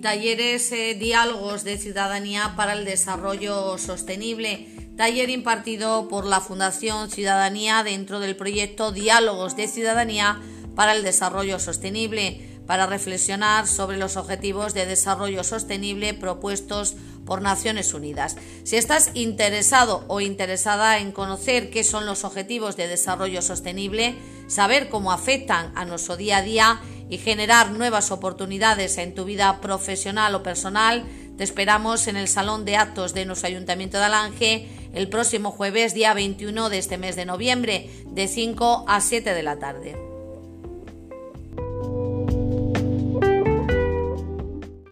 talleres eh, diálogos de ciudadanía para el desarrollo sostenible. Taller impartido por la Fundación Ciudadanía dentro del proyecto Diálogos de Ciudadanía para el Desarrollo Sostenible para reflexionar sobre los objetivos de desarrollo sostenible propuestos por Naciones Unidas. Si estás interesado o interesada en conocer qué son los objetivos de desarrollo sostenible, saber cómo afectan a nuestro día a día y generar nuevas oportunidades en tu vida profesional o personal, te esperamos en el Salón de Actos de nuestro Ayuntamiento de Alange el próximo jueves, día 21 de este mes de noviembre, de 5 a 7 de la tarde.